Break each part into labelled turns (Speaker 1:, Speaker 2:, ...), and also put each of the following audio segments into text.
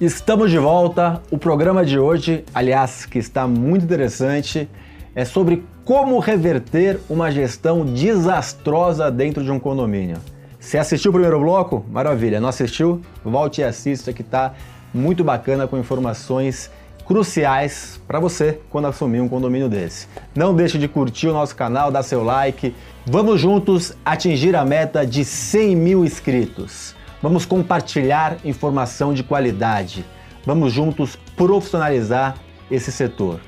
Speaker 1: Estamos de volta. O programa de hoje, aliás, que está muito interessante, é sobre como reverter uma gestão desastrosa dentro de um condomínio. Você assistiu o primeiro bloco? Maravilha. Não assistiu? Volte e assista que está muito bacana com informações cruciais para você quando assumir um condomínio desse. Não deixe de curtir o nosso canal, dar seu like. Vamos juntos atingir a meta de 100 mil inscritos. Vamos compartilhar informação de qualidade. Vamos juntos profissionalizar esse setor.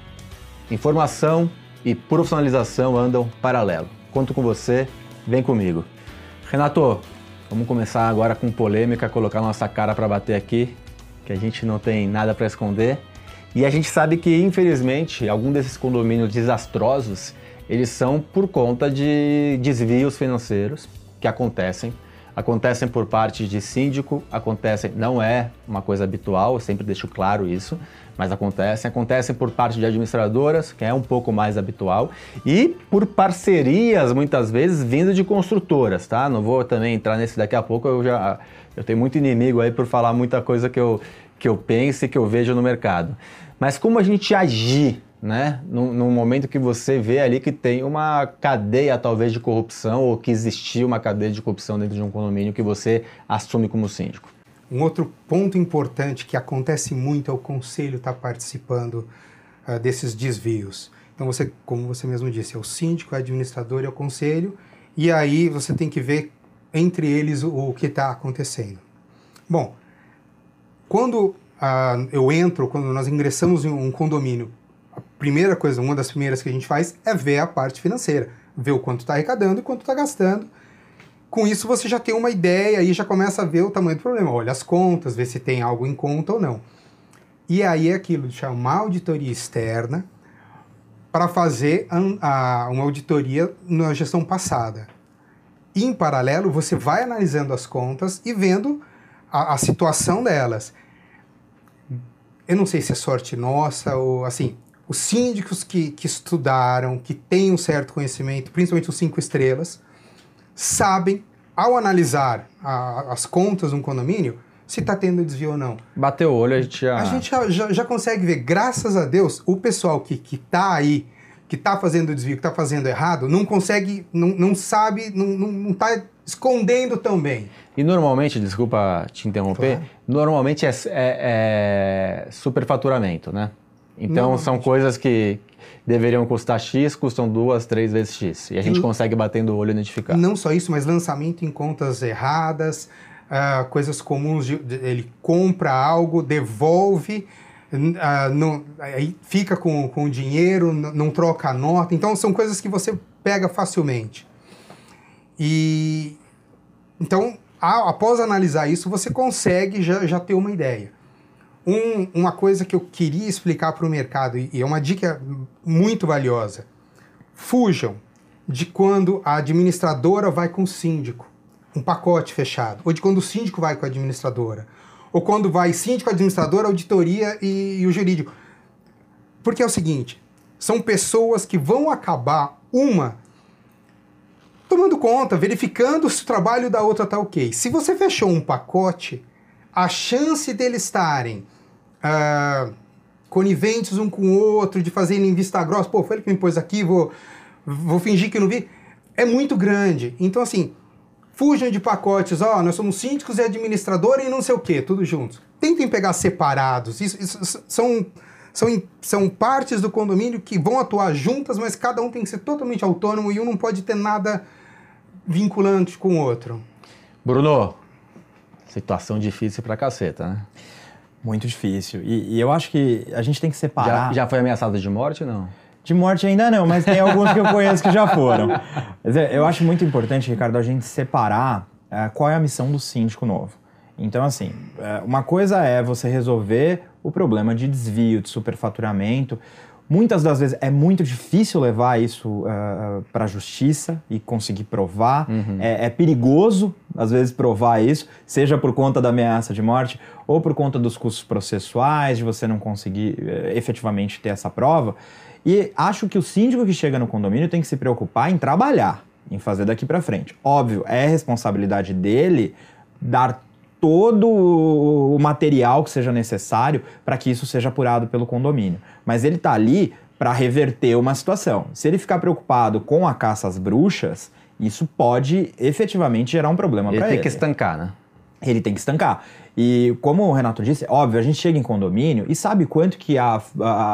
Speaker 1: Informação e profissionalização andam paralelo. Conto com você, vem comigo. Renato, vamos começar agora com polêmica, colocar nossa cara para bater aqui, que a gente não tem nada para esconder. E a gente sabe que, infelizmente, algum desses condomínios desastrosos, eles são por conta de desvios financeiros que acontecem acontecem por parte de síndico, acontecem, não é uma coisa habitual, eu sempre deixo claro isso, mas acontecem, acontecem por parte de administradoras, que é um pouco mais habitual, e por parcerias, muitas vezes, vindo de construtoras, tá? Não vou também entrar nesse daqui a pouco, eu já eu tenho muito inimigo aí por falar muita coisa que eu, que eu penso e que eu vejo no mercado. Mas como a gente agir né? No, no, momento que você vê ali que tem uma cadeia talvez de corrupção ou que existiu uma cadeia de corrupção dentro de um condomínio que você assume como síndico.
Speaker 2: Um outro ponto importante que acontece muito é o conselho estar tá participando uh, desses desvios. Então você, como você mesmo disse, é o síndico, é o administrador e é o conselho, e aí você tem que ver entre eles o, o que está acontecendo. Bom, quando uh, eu entro, quando nós ingressamos em um condomínio primeira coisa, uma das primeiras que a gente faz é ver a parte financeira, ver o quanto está arrecadando e quanto está gastando. Com isso você já tem uma ideia e já começa a ver o tamanho do problema. Olha as contas, ver se tem algo em conta ou não. E aí é aquilo de chamar auditoria externa para fazer a, a, uma auditoria na gestão passada. E, em paralelo, você vai analisando as contas e vendo a, a situação delas. Eu não sei se é sorte nossa ou assim, os síndicos que, que estudaram, que têm um certo conhecimento, principalmente os cinco estrelas, sabem, ao analisar a, as contas de um condomínio, se está tendo desvio ou não.
Speaker 1: Bateu o olho, a gente já...
Speaker 2: A gente já, já, já consegue ver, graças a Deus, o pessoal que está aí, que está fazendo desvio, que está fazendo errado, não consegue, não, não sabe, não está escondendo tão bem.
Speaker 1: E normalmente, desculpa te interromper, claro. normalmente é, é, é superfaturamento, né? Então são coisas que deveriam custar X, custam duas, três vezes X. E a gente e, consegue batendo o olho e identificar.
Speaker 2: Não só isso, mas lançamento em contas erradas, uh, coisas comuns, de, de, ele compra algo, devolve, uh, não, aí fica com, com o dinheiro, não troca a nota. Então são coisas que você pega facilmente. E então, a, após analisar isso, você consegue já, já ter uma ideia. Um, uma coisa que eu queria explicar para o mercado, e é uma dica muito valiosa: fujam de quando a administradora vai com o síndico, um pacote fechado, ou de quando o síndico vai com a administradora, ou quando vai síndico, administradora, auditoria e, e o jurídico. Porque é o seguinte: são pessoas que vão acabar, uma, tomando conta, verificando se o trabalho da outra está ok. Se você fechou um pacote, a chance deles estarem uh, coniventes um com o outro, de fazerem vista grossa, pô, foi ele que me pôs aqui, vou, vou fingir que não vi, é muito grande. Então, assim, fujam de pacotes, ó, nós somos síndicos e administrador e não sei o quê, tudo juntos. Tentem pegar separados. Isso, isso, são, são, são partes do condomínio que vão atuar juntas, mas cada um tem que ser totalmente autônomo e um não pode ter nada vinculante com o outro.
Speaker 1: Bruno, Situação difícil pra caceta, né?
Speaker 3: Muito difícil. E, e eu acho que a gente tem que separar.
Speaker 1: Já, já foi ameaçado de morte não?
Speaker 3: De morte ainda não, mas tem alguns que eu conheço que já foram. Mas é, eu acho muito importante, Ricardo, a gente separar é, qual é a missão do síndico novo. Então, assim, é, uma coisa é você resolver o problema de desvio, de superfaturamento. Muitas das vezes é muito difícil levar isso uh, eh, para a justiça e conseguir provar. Uhum. É, é, perigoso, às vezes, provar isso, seja por conta da ameaça de morte ou por conta dos custos processuais, de você não conseguir uh, efetivamente ter essa prova. E acho que o síndico que chega no condomínio tem que se preocupar em trabalhar, em fazer daqui para frente. Óbvio, é responsabilidade dele dar todo o material que seja necessário para que isso seja apurado pelo condomínio. Mas ele está ali para reverter uma situação. Se ele ficar preocupado com a caça às bruxas, isso pode efetivamente gerar um problema para ele.
Speaker 1: Ele tem que estancar, né?
Speaker 3: Ele tem que estancar. E como o Renato disse, óbvio, a gente chega em condomínio e sabe quanto que a,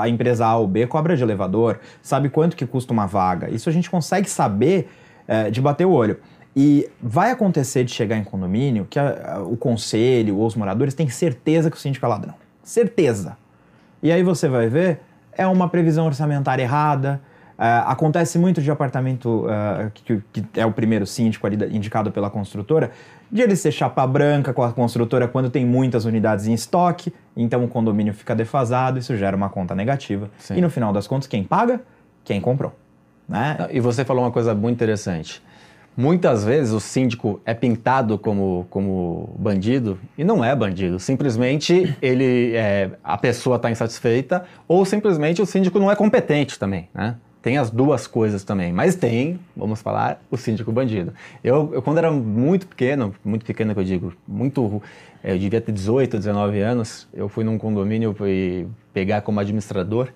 Speaker 3: a empresa A ou B cobra de elevador, sabe quanto que custa uma vaga. Isso a gente consegue saber é, de bater o olho. E vai acontecer de chegar em condomínio que a, a, o conselho ou os moradores têm certeza que o síndico é ladrão. Certeza. E aí você vai ver, é uma previsão orçamentária errada. É, acontece muito de apartamento uh, que, que, é o primeiro síndico ali indicado pela construtora, de ele ser chapa branca com a construtora quando tem muitas unidades em estoque, então o condomínio fica defasado, isso gera uma conta negativa. Sim. E no final das contas, quem paga? Quem comprou. Né?
Speaker 1: E você falou uma coisa muito interessante. Muitas vezes o síndico é pintado como, como bandido e não é bandido. Simplesmente ele é, a pessoa está insatisfeita ou simplesmente o síndico não é competente também. Né? Tem as duas coisas também, mas tem, vamos falar, o síndico bandido. Eu, eu quando era muito pequeno, muito pequeno que eu digo, muito, eu devia ter 18, 19 anos, eu fui num condomínio e pegar como administrador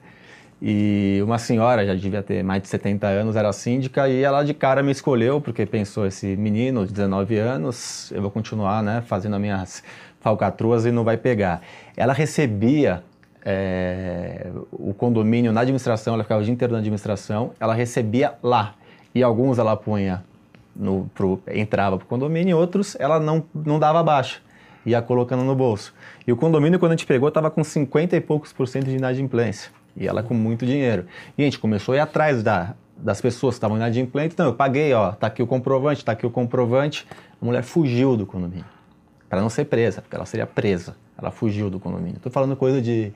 Speaker 1: e uma senhora, já devia ter mais de 70 anos, era síndica e ela de cara me escolheu porque pensou, esse menino de 19 anos, eu vou continuar né, fazendo as minhas falcatruas e não vai pegar. Ela recebia é, o condomínio na administração, ela ficava o dia inteiro na administração, ela recebia lá. E alguns ela punha, no, pro, entrava para o condomínio e outros ela não, não dava baixa, ia colocando no bolso. E o condomínio, quando a gente pegou, estava com 50 e poucos por cento de inadimplência. E ela com muito dinheiro. E a gente começou a ir atrás da, das pessoas que estavam inadimplentes. Então, eu paguei, ó, tá aqui o comprovante, tá aqui o comprovante. A mulher fugiu do condomínio. Para não ser presa, porque ela seria presa. Ela fugiu do condomínio. Estou falando coisa de,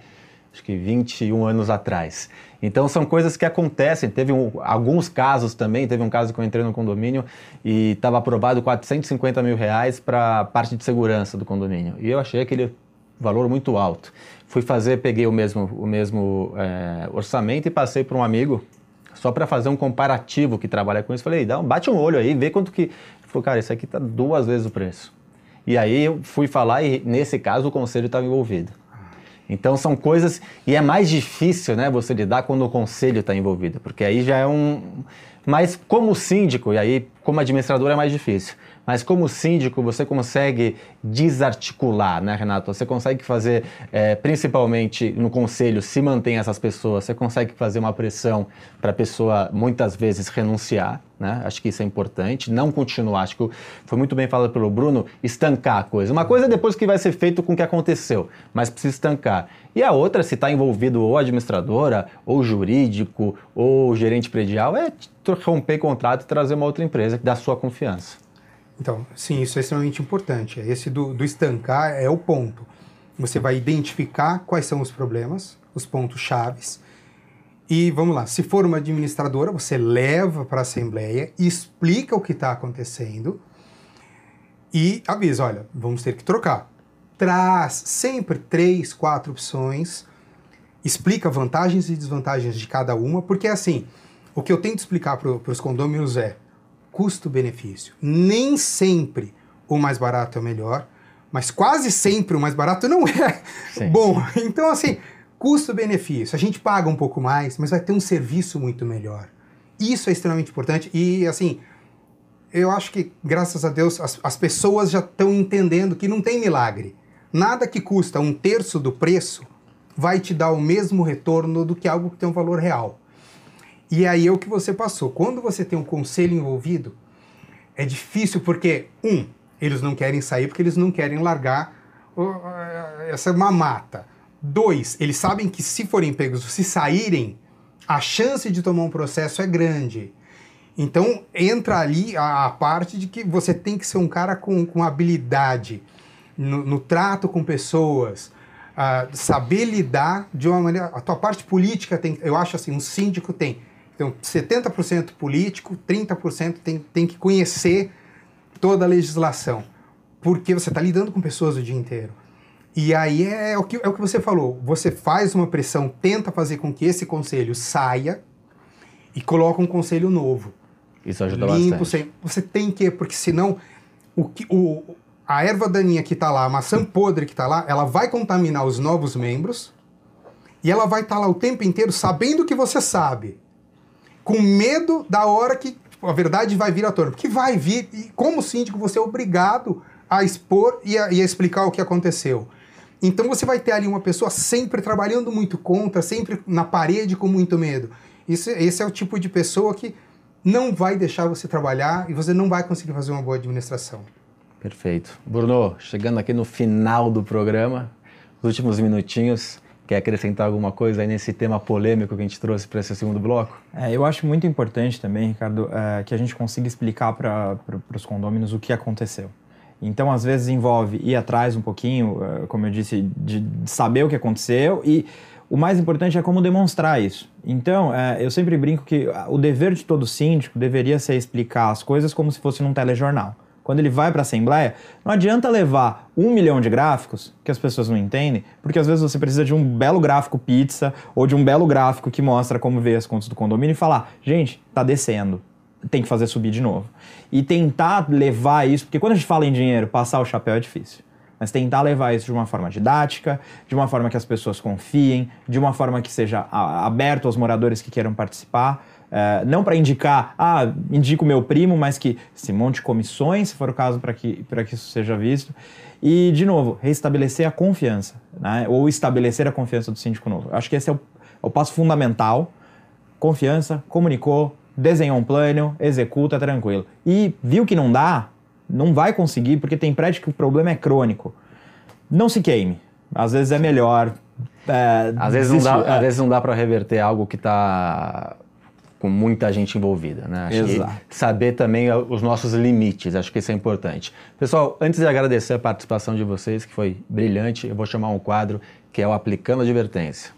Speaker 1: acho que 21 anos atrás. Então, são coisas que acontecem. Teve um, alguns casos também. Teve um caso que eu entrei no condomínio e estava aprovado 450 mil reais para parte de segurança do condomínio. E eu achei aquele valor muito alto. Fui fazer, peguei o mesmo, o mesmo é, orçamento e passei para um amigo só para fazer um comparativo que trabalha com isso. Falei, dá um, bate um olho aí, vê quanto que. Ele falou, cara, isso aqui está duas vezes o preço. E aí eu fui falar e nesse caso o conselho estava envolvido. Então são coisas e é mais difícil, né, você lidar quando o conselho está envolvido, porque aí já é um. Mas como síndico e aí como administrador é mais difícil. Mas como síndico, você consegue desarticular, né, Renato? Você consegue fazer, é, principalmente no conselho, se mantém essas pessoas, você consegue fazer uma pressão para a pessoa, muitas vezes, renunciar, né? Acho que isso é importante. Não continuar, acho que foi muito bem falado pelo Bruno, estancar a coisa. Uma coisa é depois que vai ser feito com o que aconteceu, mas precisa estancar. E a outra, se está envolvido ou administradora, ou jurídico, ou gerente predial, é romper contrato e trazer uma outra empresa que dá sua confiança.
Speaker 2: Então, sim, isso é extremamente importante. Esse do, do estancar é o ponto. Você vai identificar quais são os problemas, os pontos chaves. E vamos lá, se for uma administradora, você leva para a assembleia, explica o que está acontecendo e avisa: olha, vamos ter que trocar. Traz sempre três, quatro opções, explica vantagens e desvantagens de cada uma, porque assim, o que eu tento explicar para os condôminos é: custo-benefício. Nem sempre o mais barato é o melhor, mas quase sempre o mais barato não é Sim. bom. Então, assim, custo-benefício. A gente paga um pouco mais, mas vai ter um serviço muito melhor. Isso é extremamente importante e, assim, eu acho que, graças a Deus, as, as pessoas já estão entendendo que não tem milagre. Nada que custa um terço do preço vai te dar o mesmo retorno do que algo que tem um valor real. E aí é o que você passou. Quando você tem um conselho envolvido, é difícil porque, um, eles não querem sair porque eles não querem largar essa mamata. Dois, eles sabem que se forem pegos, se saírem, a chance de tomar um processo é grande. Então entra ali a, a parte de que você tem que ser um cara com, com habilidade no, no trato com pessoas, uh, saber lidar de uma maneira. A tua parte política tem, eu acho assim, um síndico tem então, 70% político, 30% tem, tem que conhecer toda a legislação, porque você está lidando com pessoas o dia inteiro. E aí é, é o, que, é o que você falou, você faz uma pressão, tenta fazer com que esse conselho saia e coloca um conselho novo.
Speaker 1: Isso ajuda Limpo, bastante.
Speaker 2: Você, você tem que, porque senão o, que, o, a erva daninha que está lá, a maçã podre que está lá, ela vai contaminar os novos membros e ela vai estar tá lá o tempo inteiro sabendo que você sabe, com medo da hora que tipo, a verdade vai vir à tona. Porque vai vir, e como síndico, você é obrigado a expor e a, e a explicar o que aconteceu. Então você vai ter ali uma pessoa sempre trabalhando muito contra, sempre na parede com muito medo. Isso, esse é o tipo de pessoa que não vai deixar você trabalhar e você não vai conseguir fazer uma boa administração.
Speaker 1: Perfeito. Bruno, chegando aqui no final do programa, os últimos minutinhos, quer acrescentar alguma coisa aí nesse tema polêmico que a gente trouxe para esse segundo bloco?
Speaker 3: É, eu acho muito importante também, Ricardo, é, que a gente consiga explicar para os condôminos o que aconteceu. Então, às vezes, envolve ir atrás um pouquinho, é, como eu disse, de, de saber o que aconteceu e o mais importante é como demonstrar isso. Então, é, eu sempre brinco que o dever de todo síndico deveria ser explicar as coisas como se fosse num telejornal quando ele vai para a Assembleia, não adianta levar um milhão de gráficos, que as pessoas não entendem, porque às vezes você precisa de um belo gráfico pizza ou de um belo gráfico que mostra como veio as contas do condomínio e falar, gente, tá descendo, tem que fazer subir de novo. E tentar levar isso, porque quando a gente fala em dinheiro, passar o chapéu é difícil. Mas tentar levar isso de uma forma didática, de uma forma que as pessoas confiem, de uma forma que seja aberto aos moradores que queiram participar. É, não para indicar, ah, indico meu primo, mas que se monte comissões, se for o caso, para que, que isso seja visto. E, de novo, restabelecer a confiança, né? ou estabelecer a confiança do síndico novo. Acho que esse é o, é o passo fundamental. Confiança, comunicou, desenhou um plano, executa, tranquilo. E viu que não dá, não vai conseguir, porque tem prédio que o problema é crônico. Não se queime. Às vezes é melhor.
Speaker 1: É, às, vezes não dá, é. às vezes não dá para reverter algo que está com muita gente envolvida, né? Acho Exato. saber também os nossos limites, acho que isso é importante. Pessoal, antes de agradecer a participação de vocês, que foi brilhante, eu vou chamar um quadro que é o Aplicando Advertência.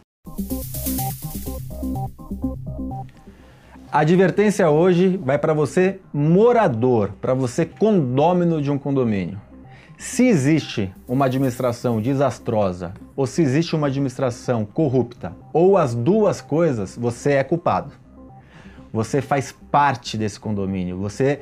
Speaker 1: A advertência hoje vai para você morador, para você condômino de um condomínio. Se existe uma administração desastrosa ou se existe uma administração corrupta ou as duas coisas, você é culpado. Você faz parte desse condomínio, você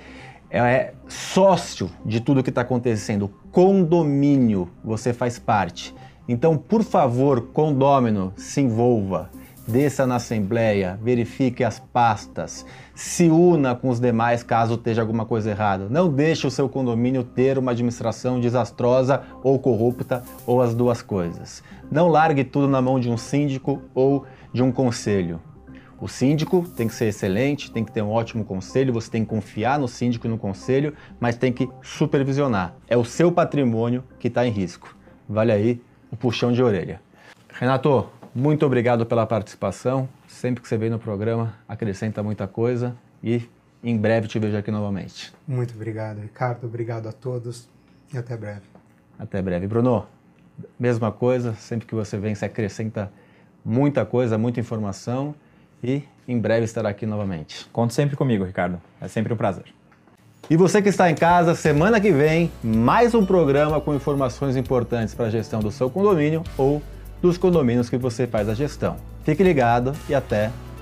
Speaker 1: é sócio de tudo que está acontecendo. Condomínio, você faz parte. Então, por favor, condômino, se envolva, desça na assembleia, verifique as pastas, se una com os demais caso esteja alguma coisa errada. Não deixe o seu condomínio ter uma administração desastrosa ou corrupta ou as duas coisas. Não largue tudo na mão de um síndico ou de um conselho. O síndico tem que ser excelente, tem que ter um ótimo conselho, você tem que confiar no síndico e no conselho, mas tem que supervisionar. É o seu patrimônio que está em risco. Vale aí o puxão de orelha. Renato, muito obrigado pela participação. Sempre que você vem no programa, acrescenta muita coisa e em breve te vejo aqui novamente.
Speaker 2: Muito obrigado, Ricardo. Obrigado a todos e até breve.
Speaker 1: Até breve. Bruno, mesma coisa, sempre que você vem, você acrescenta muita coisa, muita informação e em breve estará aqui novamente.
Speaker 3: Conte sempre comigo, Ricardo. É sempre um prazer.
Speaker 1: E você que está em casa, semana que vem, mais um programa com informações importantes para a gestão do seu condomínio ou dos condomínios que você faz a gestão. Fique ligado e até